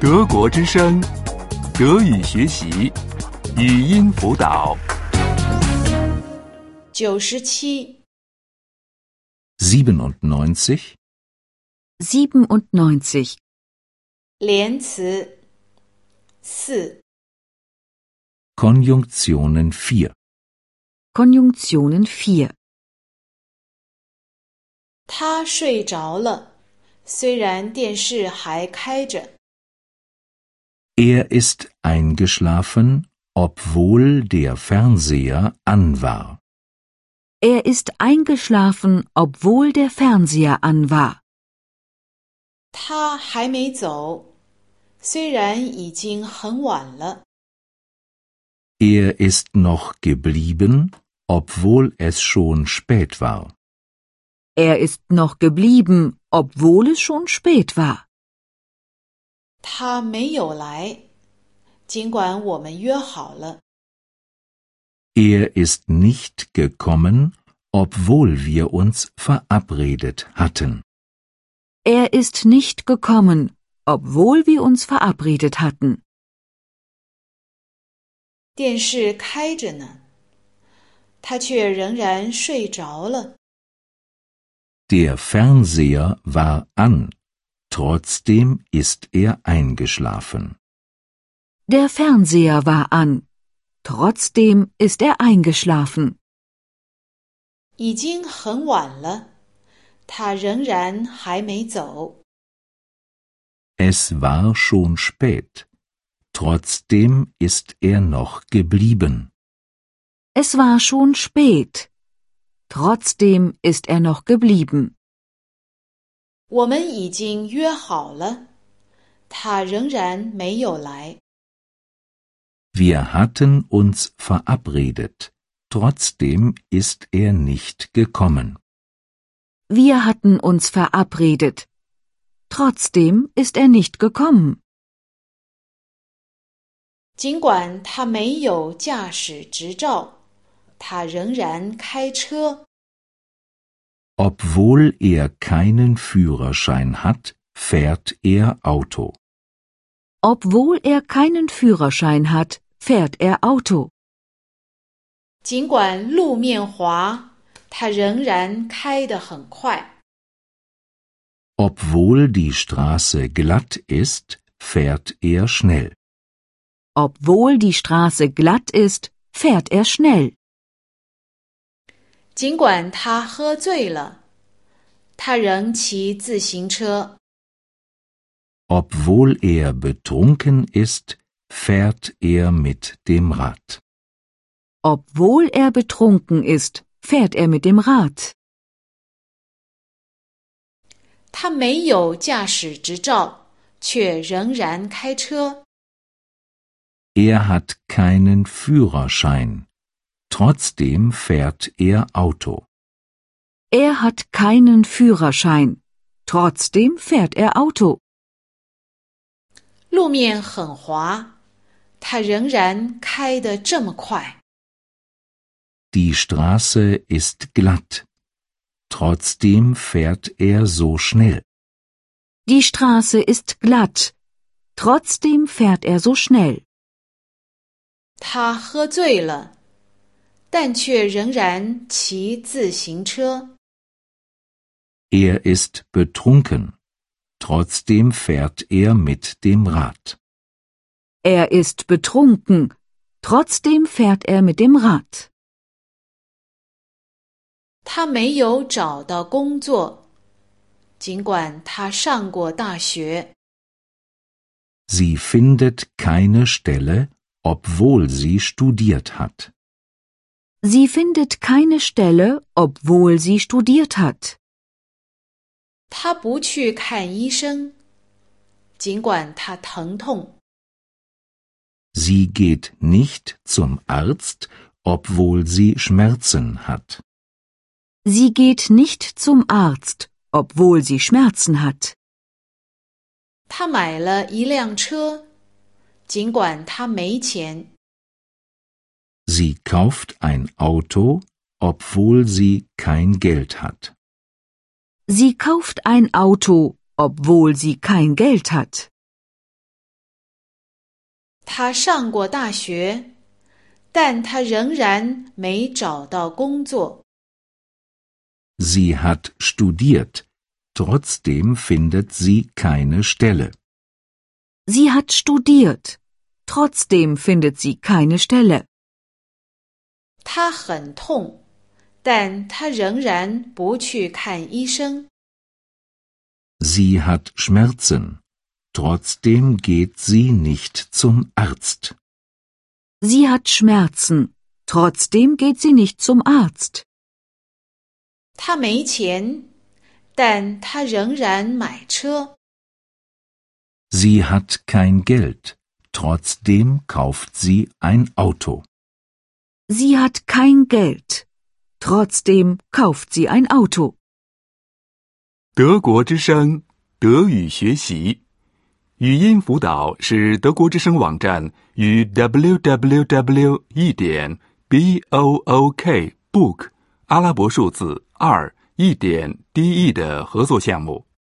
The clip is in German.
德国之声，德语学习，语音辅导。九十七， siebenundneunzig, siebenundneunzig, 连词四， Konjunktionen 4. Konjunktionen 4. 他睡着了，虽然电视还开着。 Er ist eingeschlafen, obwohl der Fernseher an war. Er ist eingeschlafen, obwohl der Fernseher an war. 他还没走，虽然已经很晚了。 Er ist noch geblieben, obwohl es schon spät war. Er ist noch geblieben, obwohl es schon spät war. 他没有来，尽管我们约好了。 Er ist nicht gekommen, obwohl wir uns verabredet hatten. Er ist nicht gekommen, obwohl wir uns verabredet hatten. 电视开着呢，他却仍然睡着了。 Der Fernseher war an, trotzdem ist er eingeschlafen. Der Fernseher war an. Trotzdem ist er eingeschlafen. 已经很晚了，他仍然还没走。 Es war schon spät. Trotzdem ist er noch geblieben. Es war schon spät. Trotzdem ist er noch geblieben. 我们已经约好了，他仍然没有来。 Wir hatten uns verabredet. Trotzdem ist er nicht gekommen. Wir hatten uns verabredet. Trotzdem ist er nicht gekommen. 尽管他没有驾驶执照，他仍然开车。 Obwohl er keinen Führerschein hat, fährt er Auto. Obwohl er keinen Führerschein hat, fährt er Auto. 尽管路面滑，他仍然开得很快。 Obwohl die Straße glatt ist, fährt er schnell. Obwohl die Straße glatt ist, fährt er schnell. 尽管他喝醉了，他仍骑自行车。 Obwohl er betrunken ist, fährt er mit dem Rad. Obwohl er betrunken ist, fährt er mit dem Rad. 他没有驾驶执照，却仍然开车。 Er hat keinen Führerschein. Trotzdem fährt er Auto. Er hat keinen Führerschein. Trotzdem fährt er Auto. 路面很滑，他仍然开得这么快。 Die Straße ist glatt. Trotzdem fährt er so schnell. Die Straße ist glatt. Trotzdem fährt er so schnell. 他喝醉了， 但却仍然骑自行车。 Er ist betrunken. Trotzdem fährt er mit dem Rad. Er ist betrunken. Trotzdem fährt er mit dem Rad. 他没有找到工作，尽管他上过大学。 Sie findet keine Stelle, obwohl sie studiert hat. Sie findet keine Stelle, obwohl sie studiert hat. 他不去看医生，尽管他疼痛。 Sie geht nicht zum Arzt, obwohl sie Schmerzen hat. Sie geht nicht zum Arzt, obwohl sie Schmerzen hat. 他买了一辆车，尽管他没钱。 Sie kauft ein Auto, obwohl sie kein Geld hat. Sie kauft ein Auto, obwohl sie kein Geld hat. 他上过大学，但他仍然没找到工作。 Sie hat studiert, trotzdem findet sie keine Stelle. Sie hat studiert. Trotzdem findet sie keine Stelle. 他很痛，但他仍然不去看医生。 Sie hat Schmerzen, trotzdem geht sie nicht zum Arzt. Sie hat Schmerzen. Trotzdem geht sie nicht zum Arzt. 他没钱，但他仍然买车。 Sie hat kein Geld, trotzdem kauft sie ein Auto. Sie hat kein Geld. Trotzdem kauft sie ein Auto. 德国之声，德语学习，语音辅导是德国之声网站与 www. 一点 b o o k book 阿拉伯数字二一点 d e 的合作项目。